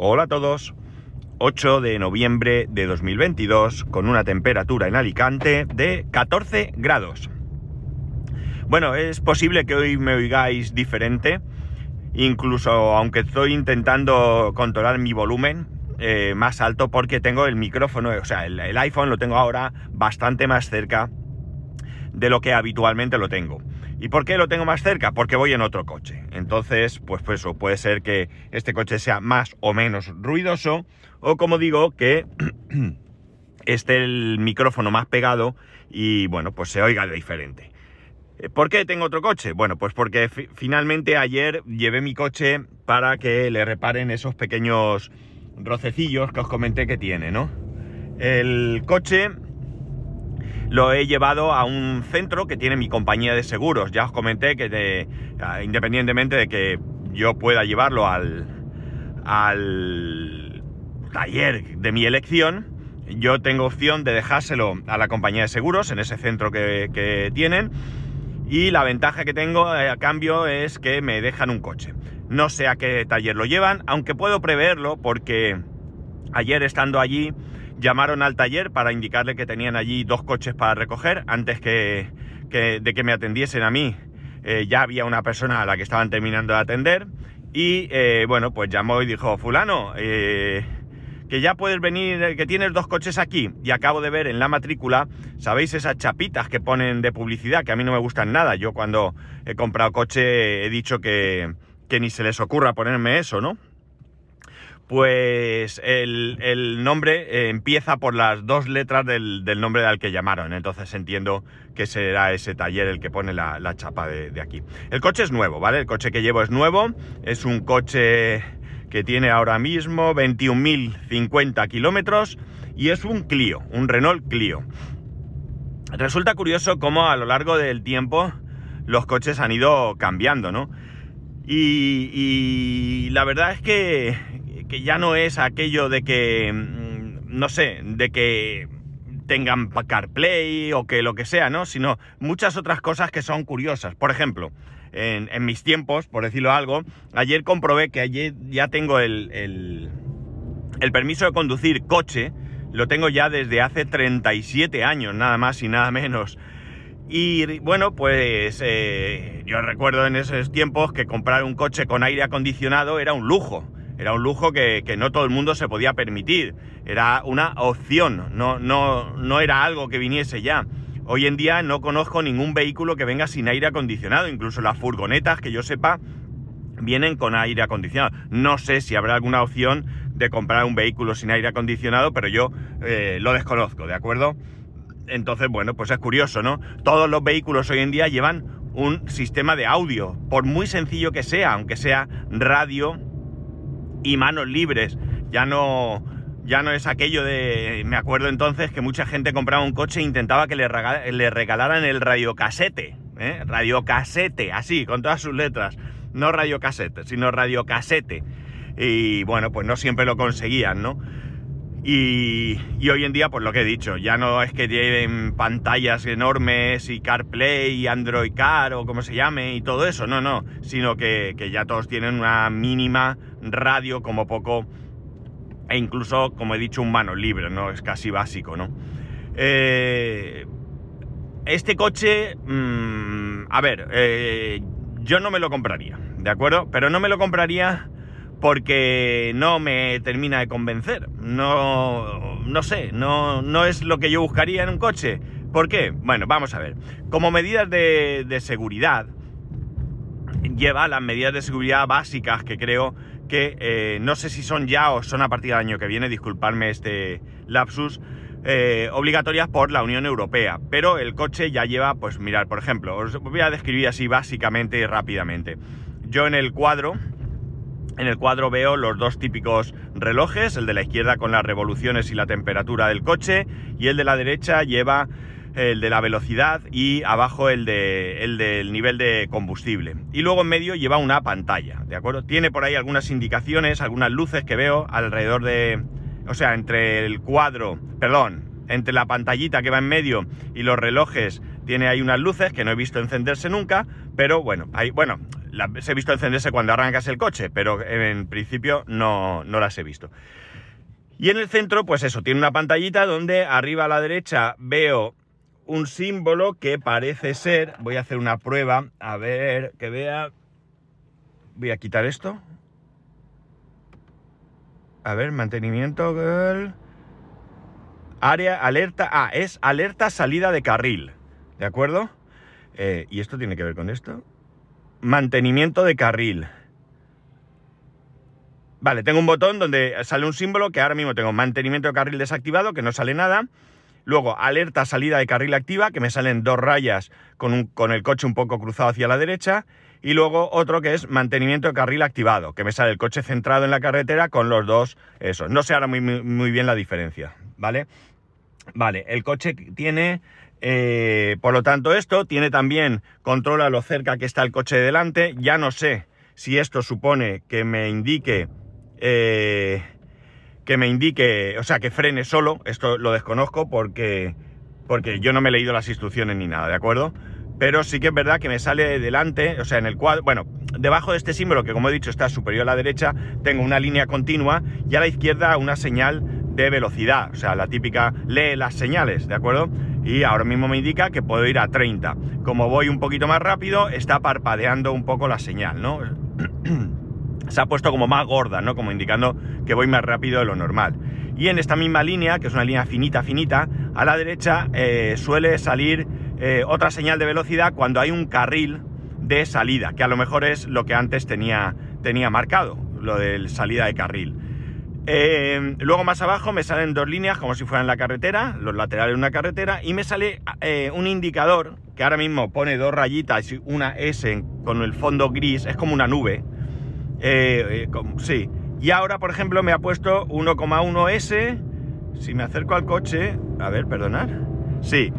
Hola a todos. 8 de noviembre de 2022 con una temperatura en Alicante de 14 grados. Bueno, es posible que hoy me oigáis diferente, incluso aunque estoy intentando controlar mi volumen eh, más alto porque tengo el micrófono, o sea, el, el iPhone lo tengo ahora bastante más cerca de lo que habitualmente lo tengo. ¿Y por qué lo tengo más cerca? Porque voy en otro coche. Entonces, pues, pues eso, puede ser que este coche sea más o menos ruidoso, o como digo, que esté el micrófono más pegado y bueno, pues se oiga diferente. Eh, ¿Por qué tengo otro coche? Bueno, pues porque finalmente ayer llevé mi coche para que le reparen esos pequeños rocecillos que os comenté que tiene, ¿no? El coche lo he llevado a un centro que tiene mi compañía de seguros. Ya os comenté que ah, independientemente de que yo pueda llevarlo al, al taller de mi elección, yo tengo opción de dejárselo a la compañía de seguros en ese centro que, tienen. Y la ventaja que tengo eh, a cambio es que me dejan un coche. No sé a qué taller lo llevan, aunque puedo preverlo porque ayer estando allí llamaron al taller para indicarle que tenían allí dos coches para recoger antes que, de que me atendiesen a mí. Eh, ya había una persona a la que estaban terminando de atender y eh, bueno, pues llamó y dijo, fulano, eh, que ya puedes venir, que tienes dos coches aquí y acabo de ver en la matrícula, ¿sabéis esas chapitas que ponen de publicidad? Que a mí no me gustan nada. Yo cuando he comprado coche he dicho que, que ni se les ocurra ponerme eso, ¿no? Pues el, nombre eh, empieza por las dos letras del, nombre al que llamaron. Entonces entiendo que será ese taller el que pone la, chapa de, aquí. El coche es nuevo, ¿vale? El coche que llevo es nuevo. Es un coche que tiene ahora mismo 21.050 kilómetros y es un Clio, un Renault Clio. Resulta curioso cómo a lo largo del tiempo los coches han ido cambiando, ¿no? y la verdad es que que ya no es aquello de que, mm, no sé, de que tengan CarPlay o que lo que sea, ¿no? Sino muchas otras cosas que son curiosas. Por ejemplo, en, mis tiempos, por decirlo algo, ayer comprobé que ayer ya tengo el, el, permiso de conducir coche, lo tengo ya desde hace 37 años, nada más y nada menos. Y bueno, pues eh, yo recuerdo en esos tiempos que comprar un coche con aire acondicionado era un lujo. Era un lujo que, no todo el mundo se podía permitir. Era una opción, no, no, no era algo que viniese ya. Hoy en día no conozco ningún vehículo que venga sin aire acondicionado, incluso las furgonetas, que yo sepa, vienen con aire acondicionado. No sé si habrá alguna opción de comprar un vehículo sin aire acondicionado, pero yo eh, lo desconozco, ¿de acuerdo? Entonces, bueno, pues es curioso, ¿no? Todos los vehículos hoy en día llevan un sistema de audio, por muy sencillo que sea, aunque sea radio y manos libres. Ya no, ya no es aquello de... Me acuerdo entonces que mucha gente compraba un coche e intentaba que le, regalaran el radiocasete. ¿eh? Radiocasete, así, con todas sus letras. No radiocasete, sino radiocasete. Y bueno, pues no siempre lo conseguían, ¿no? Y, y, hoy en día, pues lo que he dicho, ya no es que lleven pantallas enormes y CarPlay y Android Car o como se llame y todo eso, no, no, sino que, que ya todos tienen una mínima radio como poco e incluso, como he dicho, un mano libre, ¿no? Es casi básico, ¿no? Eh, este coche, mm, a ver, eh, yo no me lo compraría, ¿de acuerdo? Pero no me lo compraría porque no me termina de convencer. No, no sé, no, no es lo que yo buscaría en un coche. ¿Por qué? Bueno, vamos a ver. Como medidas de, de seguridad, lleva las medidas de seguridad básicas que creo que eh, no sé si son ya o son a partir del año que viene, disculpadme este lapsus, eh, obligatorias por la Unión Europea. Pero el coche ya lleva, pues mirar, por ejemplo, os voy a describir así básicamente y rápidamente. Yo en el cuadro, en el cuadro veo los dos típicos relojes, el de la izquierda con las revoluciones y la temperatura del coche, y el de la derecha lleva el de la velocidad y abajo el, de, el del nivel de combustible. Y luego en medio lleva una pantalla, ¿de acuerdo? Tiene por ahí algunas indicaciones, algunas luces que veo alrededor de... O sea, entre el cuadro, perdón, entre la pantallita que va en medio y los relojes tiene ahí unas luces que no he visto encenderse nunca, pero bueno, hay, bueno, las he visto encenderse cuando arrancas el coche, pero en principio no, no las he visto. Y en el centro, pues eso, tiene una pantallita donde arriba a la derecha veo un símbolo que parece ser, voy a hacer una prueba, a ver, que vea, voy a quitar esto. A ver, mantenimiento, área, alerta, ah, es alerta salida de carril, ¿de acuerdo? Eh, ¿Y esto tiene que ver con esto? Mantenimiento de carril. Vale, tengo un botón donde sale un símbolo que ahora mismo tengo mantenimiento de carril desactivado, que no sale nada. Luego, alerta salida de carril activa, que me salen dos rayas con, con el coche un poco cruzado hacia la derecha. Y luego otro que es mantenimiento de carril activado, que me sale el coche centrado en la carretera con los dos esos. No sé ahora muy, muy bien la diferencia, ¿vale? Vale, el coche tiene eh, por lo tanto, esto tiene también, controla lo cerca que está el coche de delante. Ya no sé si esto supone que me indique, eh, que me indique, o sea, que frene solo. Esto lo desconozco porque, porque yo no me he leído las instrucciones ni nada, ¿de acuerdo? Pero sí que es verdad que me sale delante, o sea, en el cuadro, bueno, debajo de este símbolo, que como he dicho está superior a la derecha, tengo una línea continua y a la izquierda una señal de velocidad, o sea, la típica lee las señales, ¿de acuerdo? y ahora mismo me indica que puedo ir a 30. Como voy un poquito más rápido, está parpadeando un poco la señal, ¿no? Se ha puesto como más gorda, ¿no? Como indicando que voy más rápido de lo normal. Y en esta misma línea, que es una línea finita, finita, a la derecha eh, suele salir eh, otra señal de velocidad cuando hay un carril de salida, que a lo mejor es lo que antes tenía, tenía marcado, lo de salida de carril. Eh, luego más abajo me salen dos líneas como si fueran la carretera, los laterales de una carretera, y me sale un indicador que ahora mismo pone dos rayitas y una S con el fondo gris, es como una nube. Eh, sí. Y ahora, por ejemplo, me ha puesto 1,1S. Si me acerco al coche, a ver, perdonar. Sí,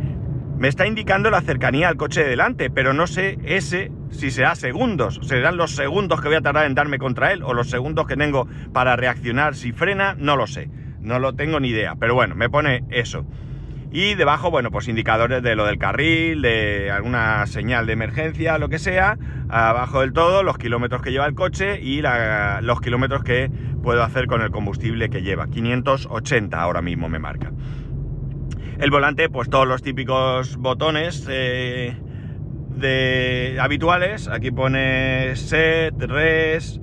me está indicando la cercanía al coche de delante, pero no sé ese si será segundos. Serán los segundos que voy a tardar en darme contra él o los segundos que tengo para reaccionar si frena, no lo sé. No lo tengo ni idea, pero bueno, me pone eso. Y debajo, bueno, pues indicadores de lo del carril, de alguna señal de emergencia, lo que sea. Abajo del todo, los kilómetros que lleva el coche y los kilómetros que puedo hacer con el combustible que lleva. 580 ahora mismo me marca. El volante, pues todos los típicos botones eh, de habituales. Aquí pone set, res,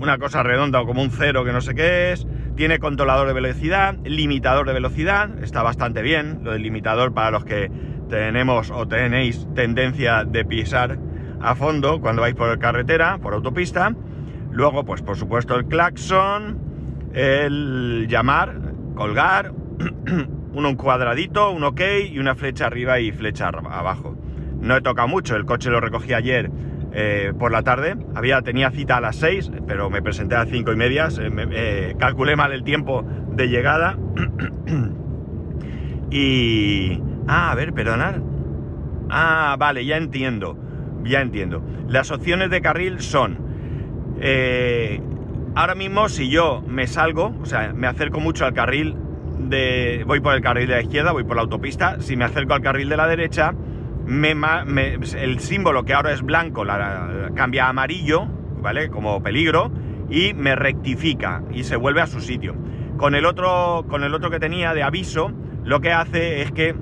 una cosa redonda o como un cero que no sé qué es. Tiene controlador de velocidad, limitador de velocidad, está bastante bien. Lo del limitador para los que tenemos o tenéis tendencia de pisar a fondo cuando vais por carretera, por autopista. Luego, pues por supuesto el claxon, el llamar, colgar, un cuadradito, un ok y una flecha arriba y flecha abajo. No he tocado mucho, el coche lo recogí ayer eh, por la tarde. Había, tenía cita a las 6, pero me presenté a las 5 y media. Eh, calculé mal el tiempo de llegada. y... Ah, a ver, perdonar. Ah, vale, ya entiendo. Ya entiendo. Las opciones de carril son... Eh, ahora mismo si yo me salgo, o sea, me acerco mucho al carril voy por el carril de la izquierda, voy por la autopista, si me acerco al carril de la derecha, el símbolo que ahora es blanco cambia a amarillo, ¿vale? Como peligro, y me rectifica y se vuelve a su sitio. Con el otro, con el otro que tenía de aviso, lo que hace es que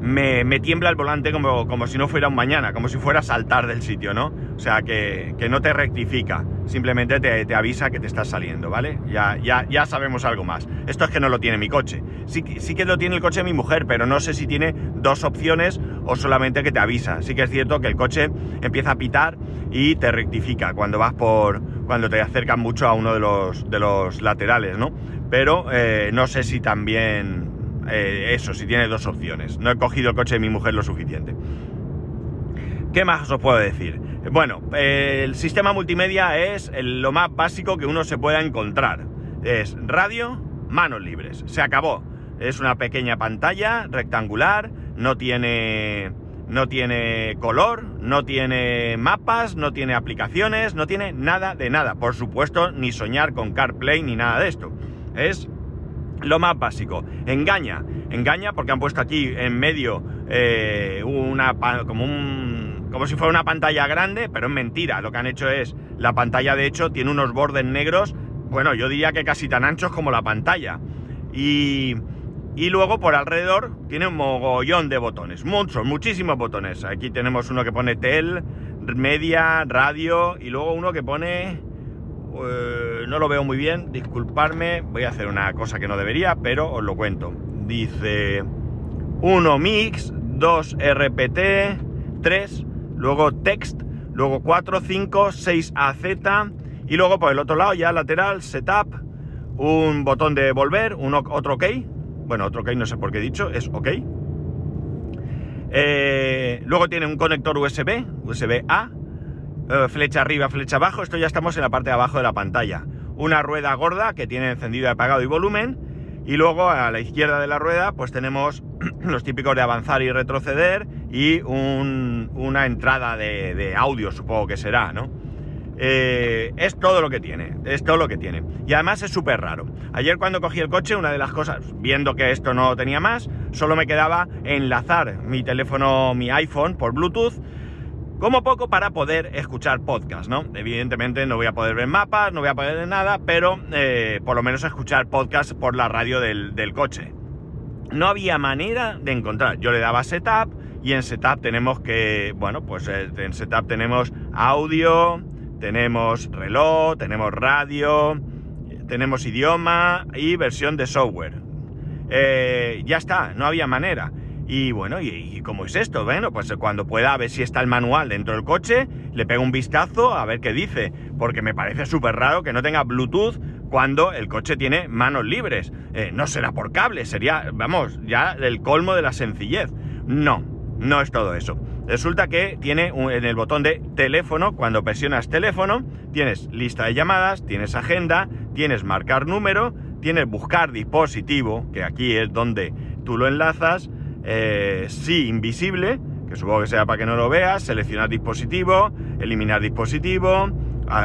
me, tiembla el volante como, como, si no fuera un mañana, como si fuera a saltar del sitio, ¿no? O sea, que, no te rectifica, simplemente te, avisa que te estás saliendo, ¿vale? Ya, ya, ya sabemos algo más. Esto es que no lo tiene mi coche. Sí, sí que lo tiene el coche de mi mujer, pero no sé si tiene dos opciones o solamente que te avisa. Sí que es cierto que el coche empieza a pitar y te rectifica cuando vas por. cuando te acercas mucho a uno de los, de los laterales, ¿no? Pero eh, no sé si también eh, eso, si tiene dos opciones. No he cogido el coche de mi mujer lo suficiente. ¿Qué más os puedo decir? Bueno, el sistema multimedia es lo más básico que uno se pueda encontrar. Es radio, manos libres. Se acabó. Es una pequeña pantalla rectangular, no tiene no tiene color, no tiene mapas, no tiene aplicaciones, no tiene nada de nada. Por supuesto, ni soñar con CarPlay ni nada de esto. Es lo más básico. Engaña, engaña porque han puesto aquí en medio eh, una como un como si fuera una pantalla grande, pero es mentira. Lo que han hecho es, la pantalla de hecho tiene unos bordes negros, bueno, yo diría que casi tan anchos como la pantalla. Y, y luego por alrededor tiene un mogollón de botones, muchos, muchísimos botones. Aquí tenemos uno que pone tel, media, radio y luego uno que pone... eh, no lo veo muy bien, disculparme, voy a hacer una cosa que no debería, pero os lo cuento. Dice 1 mix, 2 RPT, 3, luego text, luego 4, 5, 6 AZ y luego por el otro lado ya lateral, setup, un botón de volver, un, otro OK, bueno, otro OK no sé por qué he dicho, es OK. Eh, luego tiene un conector USB, USB A, eh, flecha arriba, flecha abajo, esto ya estamos en la parte de abajo de la pantalla. Una rueda gorda que tiene encendido, apagado y volumen. Y luego a la izquierda de la rueda pues tenemos los típicos de avanzar y retroceder y un- una entrada de audio supongo que será, ¿no? Eh, es todo lo que tiene, es todo lo que tiene. Y además es súper raro. Ayer cuando cogí el coche, una de las cosas, viendo que esto no tenía más, solo me quedaba enlazar mi teléfono, mi iPhone por Bluetooth, como poco para poder escuchar podcast, ¿no? Evidentemente no voy a poder ver mapas, no voy a poder ver nada, pero eh, por lo menos escuchar podcast por la radio del, del coche. No había manera de encontrar. Yo le daba setup y en setup tenemos que, bueno, pues eh, en setup tenemos audio, tenemos reloj, tenemos radio, tenemos idioma y versión de software. Eh, ya está, no había manera. Y bueno, ¿y, cómo es esto? Bueno, pues cuando pueda a ver si está el manual dentro del coche, le pego un vistazo a ver qué dice, porque me parece súper raro que no tenga Bluetooth cuando el coche tiene manos libres. Eh, no será por cable, sería, vamos, ya el colmo de la sencillez. No, no es todo eso. Resulta que tiene un- en el botón de teléfono, cuando presionas teléfono, tienes lista de llamadas, tienes agenda, tienes marcar número, tienes buscar dispositivo, que aquí es donde tú lo enlazas, eh, sí invisible, que supongo que sea para que no lo veas, seleccionar dispositivo, eliminar dispositivo,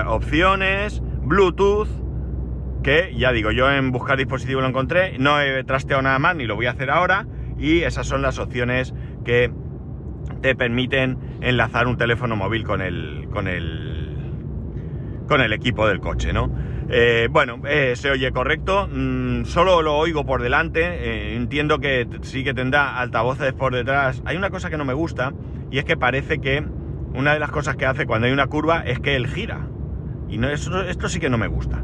opciones, Bluetooth, que ya digo, yo en buscar dispositivo lo encontré, no he trasteado nada más ni lo voy a hacer ahora, y esas son las opciones que te permiten enlazar un teléfono móvil con el, con el, con el equipo del coche, ¿no? Eh, bueno, eh, se oye correcto, mm, solo lo oigo por delante, eh, entiendo que sí que tendrá altavoces por detrás. Hay una cosa que no me gusta y es que parece que una de las cosas que hace cuando hay una curva es que él gira. Y no, eso- esto sí que no me gusta.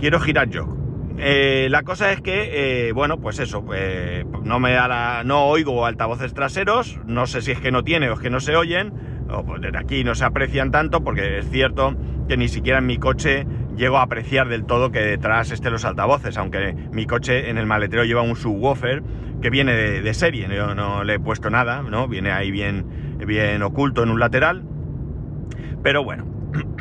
Quiero girar yo. Eh, la cosa es que, eh, bueno, pues eso, eh, no me da la- no oigo altavoces traseros, no sé si es que no tiene o es que no se oyen, o pues desde aquí no se aprecian tanto, porque es cierto que ni siquiera en mi coche llego a apreciar del todo que detrás estén los altavoces, aunque mi coche en el maletero lleva un subwoofer que viene de, de serie, yo no le he puesto nada, ¿no? Viene ahí bien, bien oculto en un lateral, pero bueno,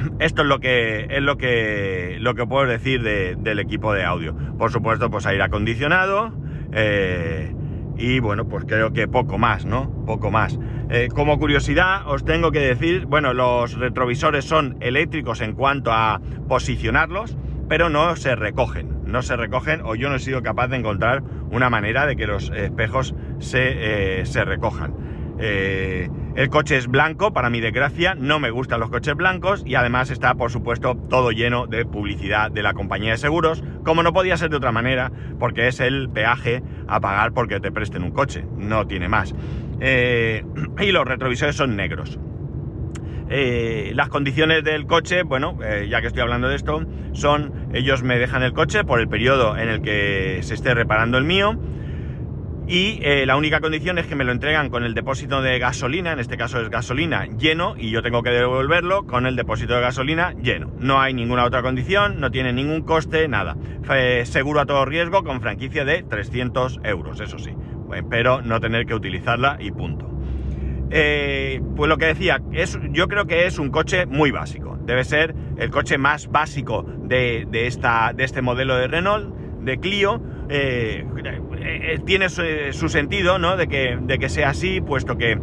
esto es lo que es lo que lo que puedo decir de- del equipo de audio. Por supuesto, pues aire acondicionado. eh, y bueno, pues creo que poco más, ¿no? Poco más. Eh, como curiosidad, os tengo que decir, bueno, los retrovisores son eléctricos en cuanto a posicionarlos, pero no se recogen. No se recogen, o yo no he sido capaz de encontrar una manera de que los espejos se, eh, se recojan. El coche es blanco, para mi desgracia, no me gustan los coches blancos y además está, por supuesto, todo lleno de publicidad de la compañía de seguros, como no podía ser de otra manera, porque es el peaje a pagar porque te presten un coche, no tiene más. Eh, y los retrovisores son negros. Eh, las condiciones del coche, bueno, eh, ya que estoy hablando de esto, son ellos me dejan el coche por el periodo en el que se esté reparando el mío. Y eh, la única condición es que me lo entregan con el depósito de gasolina, en este caso es gasolina lleno, y yo tengo que devolverlo con el depósito de gasolina lleno. No hay ninguna otra condición, no tiene ningún coste, nada. Seguro a todo riesgo con franquicia de 300 euros, eso sí. Bueno, pero no tener que utilizarla y punto. Eh, pues lo que decía, es, yo creo que es un coche muy básico. Debe ser el coche más básico de, de esta, de este modelo de Renault, de Clio. Eh, eh, tiene su, su sentido, ¿no? De que, de que sea así, puesto que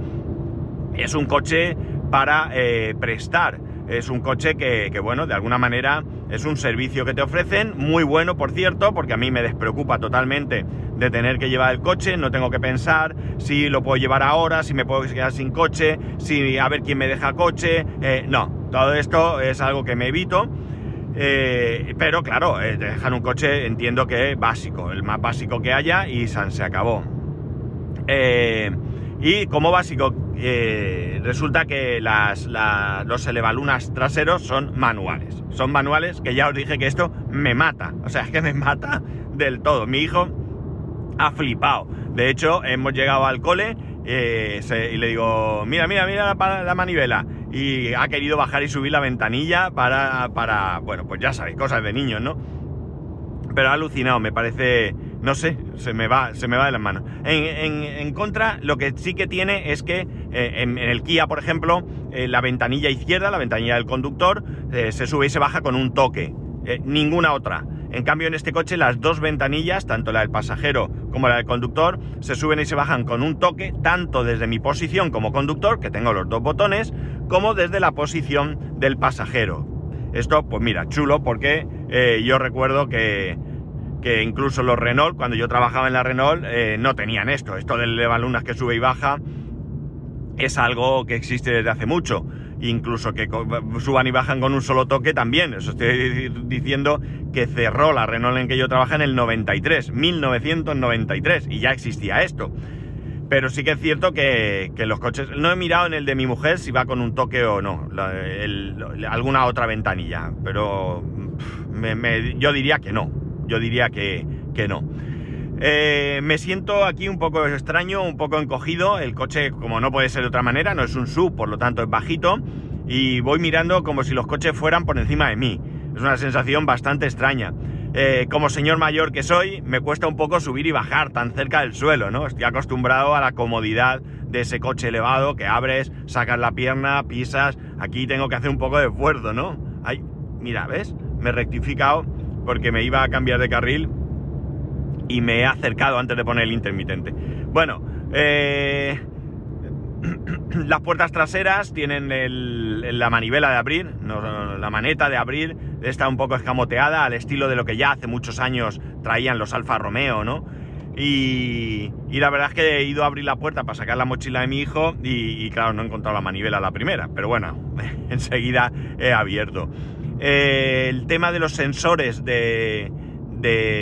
es un coche para eh, prestar es un coche que, bueno, de alguna manera es un servicio que te ofrecen, muy bueno por cierto, porque a mí me despreocupa totalmente de tener que llevar el coche, no tengo que pensar si lo puedo llevar ahora, si me puedo quedar sin coche, si a ver quién me deja coche, eh, no, todo esto es algo que me evito. Eh, pero claro, eh, te dejan un coche, entiendo que básico, el más básico que haya y San se acabó. Eh, y como básico, eh, resulta que las, los elevalunas traseros son manuales. Son manuales que ya os dije que esto me mata. O sea, es que me mata del todo. Mi hijo ha flipado. De hecho, hemos llegado al cole y le digo, mira, mira, mira la, la, manivela. Y ha querido bajar y subir la ventanilla para, para, bueno, pues ya sabéis, cosas de niños, ¿no? Pero ha alucinado, me parece no sé, se me va, se me va de las manos. En, contra, lo que sí que tiene es que eh, en, el Kia, por ejemplo, eh, la ventanilla izquierda, la ventanilla del conductor, eh, se sube y se baja con un toque. ninguna otra. En cambio, en este coche, las dos ventanillas, tanto la del pasajero como la del conductor, se suben y se bajan con un toque, tanto desde mi posición como conductor, que tengo los dos botones, como desde la posición del pasajero. Esto, pues mira, chulo, porque yo recuerdo que que incluso los Renault, cuando yo trabajaba en la Renault, eh, no tenían esto. Esto del levalunas que sube y baja es algo que existe desde hace mucho. Incluso que suban y bajan con un solo toque también. Eso estoy diciendo que cerró la Renault en que yo trabajaba en el 93, 1993, y ya existía esto. Pero sí que es cierto que, los coches... No he mirado en el de mi mujer si va con un toque o no, alguna otra ventanilla, pero yo diría que no yo diría que, no. Eh, me siento aquí un poco extraño, un poco encogido. El coche, como no puede ser de otra manera, no es un sub, por lo tanto es bajito. Y voy mirando como si los coches fueran por encima de mí. Es una sensación bastante extraña. Eh, como señor mayor que soy, me cuesta un poco subir y bajar tan cerca del suelo, ¿no? Estoy acostumbrado a la comodidad de ese coche elevado que abres, sacas la pierna, pisas. Aquí tengo que hacer un poco de esfuerzo, ¿no? Ay, mira, ¿ves? Me he rectificado porque me iba a cambiar de carril y me he acercado antes de poner el intermitente. Bueno, eh, las puertas traseras tienen la manivela de abrir, la maneta de abrir está un poco escamoteada al estilo de lo que ya hace muchos años traían los Alfa Romeo, ¿no? Y, la verdad es que he ido a abrir la puerta para sacar la mochila de mi hijo y, claro, no he encontrado la manivela la primera, pero bueno, enseguida he abierto. Eh, el tema de los sensores de,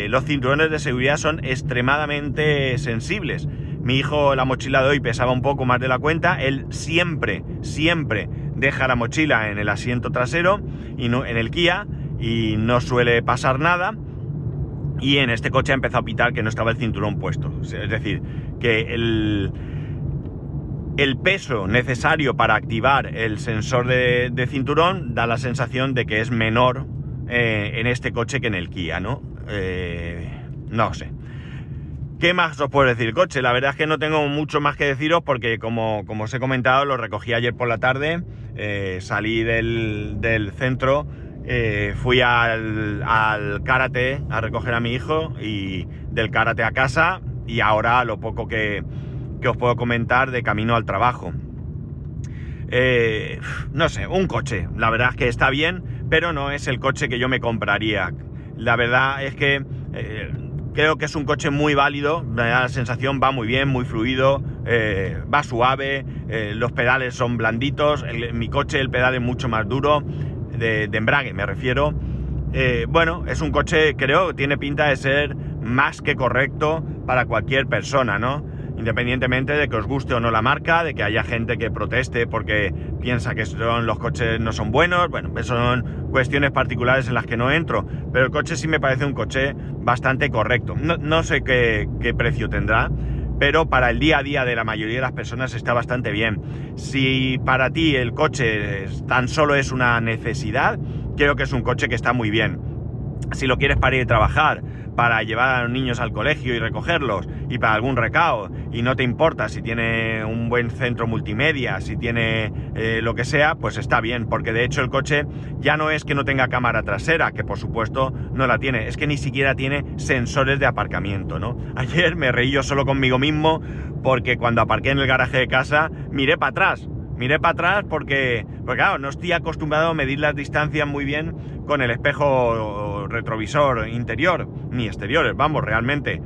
los cinturones de seguridad son extremadamente sensibles. Mi hijo la mochila de hoy pesaba un poco más de la cuenta. Él siempre, siempre deja la mochila en el asiento trasero y no en el Kia y no suele pasar nada. Y en este coche ha empezado a pitar que no estaba el cinturón puesto. Es decir, que el, peso necesario para activar el sensor de, cinturón da la sensación de que es menor eh, en este coche que en el Kia, ¿no? Eh, no sé. ¿Qué más os puedo decir? Coche, la verdad es que no tengo mucho más que deciros porque como, como os he comentado, lo recogí ayer por la tarde, eh, salí del, centro, fui al, al, karate a recoger a mi hijo y del karate a casa y ahora lo poco que, que os puedo comentar de camino al trabajo. Eh, no sé, un coche, la verdad es que está bien, pero no es el coche que yo me compraría. La verdad es que eh, creo que es un coche muy válido, la sensación va muy bien, muy fluido, eh, va suave, los pedales son blanditos, mi coche el pedal es mucho más duro, de, de embrague me refiero. bueno, es un coche, creo, tiene pinta de ser más que correcto para cualquier persona, ¿no? Independientemente de que os guste o no la marca, de que haya gente que proteste porque piensa que son, los coches no son buenos, bueno, son cuestiones particulares en las que no entro, pero el coche sí me parece un coche bastante correcto. No, sé qué, qué precio tendrá, pero para el día a día de la mayoría de las personas está bastante bien. Si para ti el coche tan solo es una necesidad, creo que es un coche que está muy bien. Si lo quieres para ir a trabajar, para llevar a los niños al colegio y recogerlos y para algún recao y no te importa si tiene un buen centro multimedia, si tiene eh, lo que sea, pues está bien, porque de hecho el coche ya no es que no tenga cámara trasera, que por supuesto no la tiene, es que ni siquiera tiene sensores de aparcamiento, ¿no? Ayer me reí yo solo conmigo mismo porque cuando aparqué en el garaje de casa miré para atrás miré para atrás porque, claro, no estoy acostumbrado a medir las distancias muy bien con el espejo retrovisor interior, ni exteriores, vamos, realmente,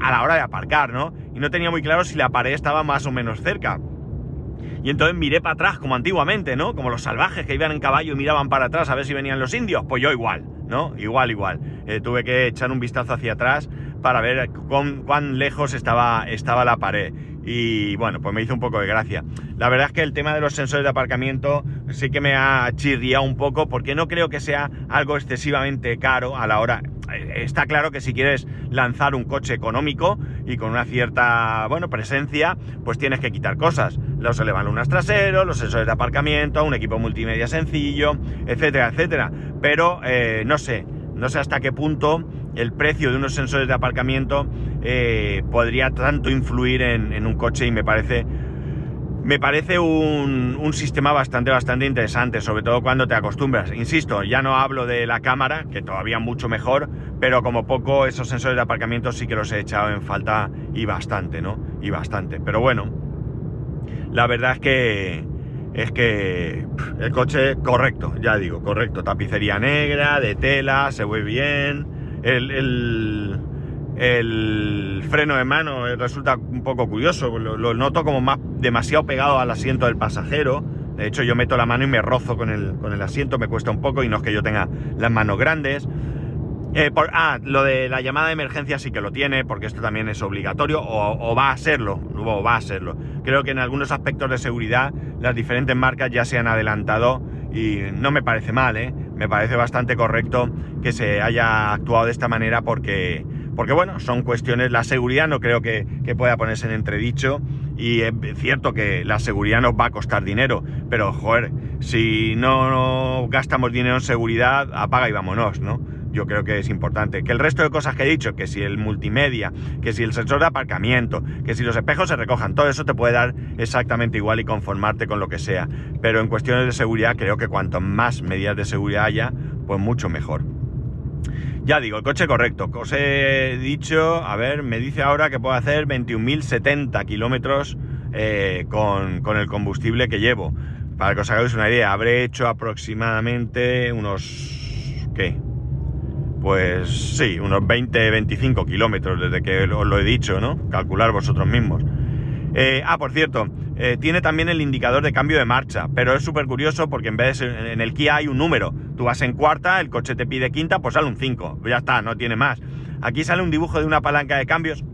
a la hora de aparcar, ¿no? Y no tenía muy claro si la pared estaba más o menos cerca. Y entonces miré para atrás, como antiguamente, ¿no? Como los salvajes que iban en caballo y miraban para atrás a ver si venían los indios. Pues yo igual, ¿no? Igual, igual. Eh, tuve que echar un vistazo hacia atrás para ver cuán, lejos estaba, estaba la pared. Y bueno, pues me hizo un poco de gracia. La verdad es que el tema de los sensores de aparcamiento sí que me ha chirriado un poco porque no creo que sea algo excesivamente caro a la hora. Eh, está claro que si quieres lanzar un coche económico y con una cierta, bueno, presencia, pues tienes que quitar cosas. Los elevalunas traseros, los sensores de aparcamiento, un equipo multimedia sencillo, etcétera, etcétera. Pero eh, no sé, no sé hasta qué punto el precio de unos sensores de aparcamiento eh, podría tanto influir en, un coche y me parece me parece un, un, sistema bastante, bastante interesante, sobre todo cuando te acostumbras. Insisto, ya no hablo de la cámara, que todavía mucho mejor, pero como poco esos sensores de aparcamiento sí que los he echado en falta y bastante, ¿no? Y bastante. Pero bueno, la verdad es que es que el coche correcto, ya digo, correcto. Tapicería negra, de tela, se ve bien. El, el, freno de mano resulta un poco curioso, lo, noto como más demasiado pegado al asiento del pasajero. De hecho, yo meto la mano y me rozo con el, con el asiento, me cuesta un poco y no es que yo tenga las manos grandes. Eh, ah, lo de la llamada de emergencia sí que lo tiene, porque esto también es obligatorio, o, va a serlo, o va a serlo. Creo que en algunos aspectos de seguridad las diferentes marcas ya se han adelantado y no me parece mal, ¿eh? me parece bastante correcto que se haya actuado de esta manera porque, porque bueno, son cuestiones, la seguridad no creo que, pueda ponerse en entredicho y es cierto que la seguridad nos va a costar dinero, pero joder, si no gastamos dinero en seguridad, apaga y vámonos, ¿no? yo creo que es importante. Que el resto de cosas que he dicho, que si el multimedia, que si el sensor de aparcamiento, que si los espejos se recojan, todo eso te puede dar exactamente igual y conformarte con lo que sea. Pero en cuestiones de seguridad creo que cuanto más medidas de seguridad haya, pues mucho mejor. Ya digo, el coche correcto. Os he dicho, a ver, me dice ahora que puedo hacer 21.070 kilómetros eh, con, con el combustible que llevo. Para que os hagáis una idea, habré hecho aproximadamente unos... ¿Qué? Pues sí, unos 20-25 kilómetros desde que os lo he dicho, ¿no? Calcular vosotros mismos. Eh, ah, por cierto, eh, tiene también el indicador de cambio de marcha, pero es súper curioso porque en vez de, en el Kia hay un número. Tú vas en cuarta, el coche te pide quinta, pues sale un 5. Ya está, no tiene más. Aquí sale un dibujo de una palanca de cambios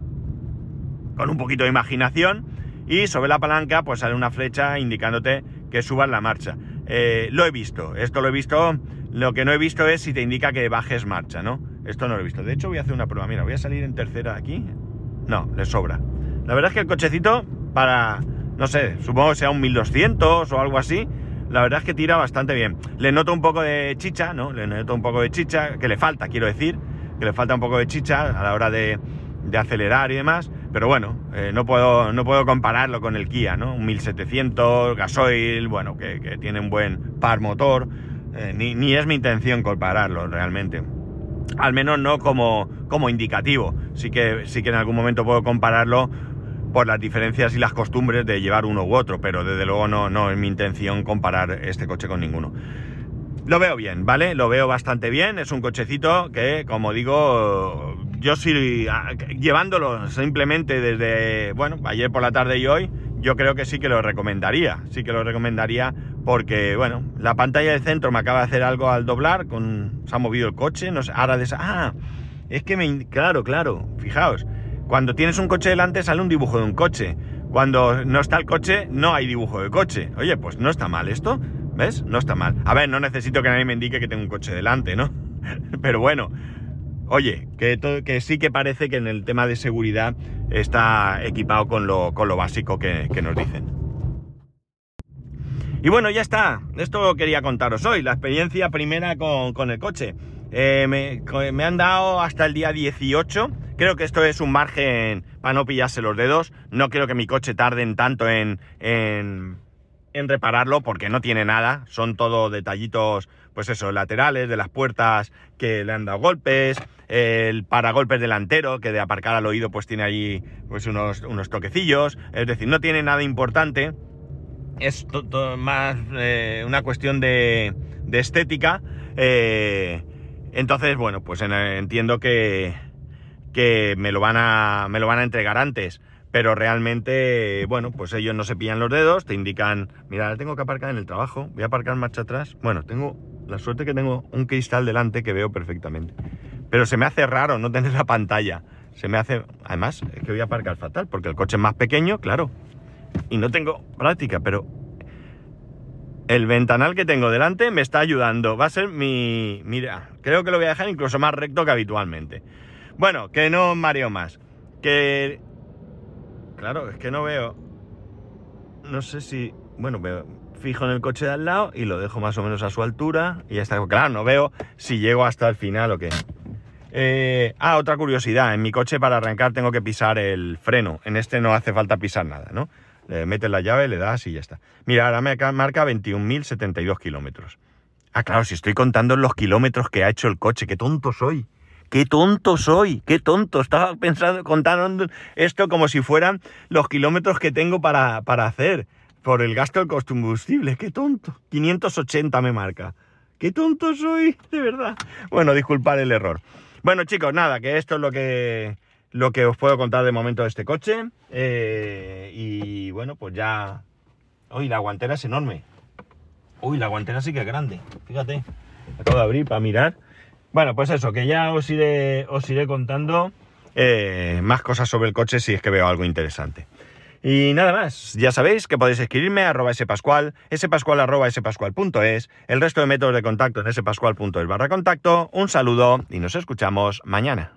con un poquito de imaginación y sobre la palanca pues sale una flecha indicándote que subas la marcha. Eh, lo he visto, esto lo he visto lo que no he visto es si te indica que bajes marcha, ¿no? Esto no lo he visto. De hecho, voy a hacer una prueba. Mira, voy a salir en tercera aquí. No, le sobra. La verdad es que el cochecito, para, no sé, supongo que sea un 1200 o algo así, la verdad es que tira bastante bien. Le noto un poco de chicha, ¿no? Le noto un poco de chicha, que le falta, quiero decir, que le falta un poco de chicha a la hora de, acelerar y demás. Pero bueno, eh, no, puedo, no puedo compararlo con el Kia, ¿no? Un 1700, gasoil, bueno, que, que tiene un buen par motor. Eh, ni, es mi intención compararlo realmente. Al menos no como, como indicativo. Sí que, sí que en algún momento puedo compararlo por las diferencias y las costumbres de llevar uno u otro, pero desde luego no, no es mi intención comparar este coche con ninguno. Lo veo bien, ¿vale? Lo veo bastante bien. Es un cochecito que, como digo, yo sí, llevándolo simplemente desde, bueno, ayer por la tarde y hoy, yo creo que sí que lo recomendaría. Sí que lo recomendaría porque, bueno, la pantalla de centro me acaba de hacer algo al doblar, con, se ha movido el coche, no ahora de Ah, es que me... Claro, claro, fijaos, cuando tienes un coche delante sale un dibujo de un coche. Cuando no está el coche, no hay dibujo de coche. Oye, pues no está mal esto, ¿ves? No está mal. A ver, no necesito que nadie me indique que tengo un coche delante, ¿no? Pero bueno, oye, que, sí que parece que en el tema de seguridad está equipado con lo, con lo básico que nos dicen. Y bueno, ya está. Esto quería contaros hoy, la experiencia primera con, el coche. Eh, me, han dado hasta el día 18. Creo que esto es un margen para no pillarse los dedos. No creo que mi coche tarden tanto en, en, repararlo porque no tiene nada. Son todo detallitos, pues eso, laterales de las puertas que le han dado golpes. El paragolpes delantero que de aparcar al oído pues tiene allí pues unos, unos toquecillos. Es decir, no tiene nada importante es más eh, una cuestión de, de estética. Eh, entonces, bueno, pues entiendo que, que me, lo van a, me lo van a entregar antes. Pero realmente, bueno, pues ellos no se pillan los dedos, te indican, mira, tengo que aparcar en el trabajo, voy a aparcar marcha atrás. Bueno, tengo la suerte que tengo un cristal delante que veo perfectamente. Pero se me hace raro no tener la pantalla. Se me hace, además, es que voy a aparcar fatal, porque el coche es más pequeño, claro. Y no tengo práctica, pero el ventanal que tengo delante me está ayudando. Va a ser mi... Mira, creo que lo voy a dejar incluso más recto que habitualmente. Bueno, que no mareo más. Que... Claro, es que no veo... No sé si... Bueno, veo... Fijo en el coche de al lado y lo dejo más o menos a su altura y ya está. Claro, no veo si llego hasta el final o qué. Eh, ah, otra curiosidad. En mi coche para arrancar tengo que pisar el freno. En este no hace falta pisar nada, ¿no? Le metes la llave, le das y ya está. Mira, ahora me marca 21.072 kilómetros. Ah, claro, si estoy contando los kilómetros que ha hecho el coche, qué tonto soy. Qué tonto soy, qué tonto. Estaba pensando, contando esto como si fueran los kilómetros que tengo para, para hacer por el gasto del combustible. Qué tonto. 580 me marca. Qué tonto soy, de verdad. Bueno, disculpad el error. Bueno, chicos, nada, que esto es lo que lo que os puedo contar de momento de este coche. Eh, y bueno, pues ya. Uy, la guantera es enorme. Uy, la guantera sí que es grande. Fíjate. Acabo de abrir para mirar. Bueno, pues eso, que ya os iré, os iré contando eh, más cosas sobre el coche si es que veo algo interesante. Y nada más, ya sabéis que podéis escribirme a arroba spascual, spascual arroba el resto de métodos de contacto en spascual.es barra contacto. Un saludo y nos escuchamos mañana.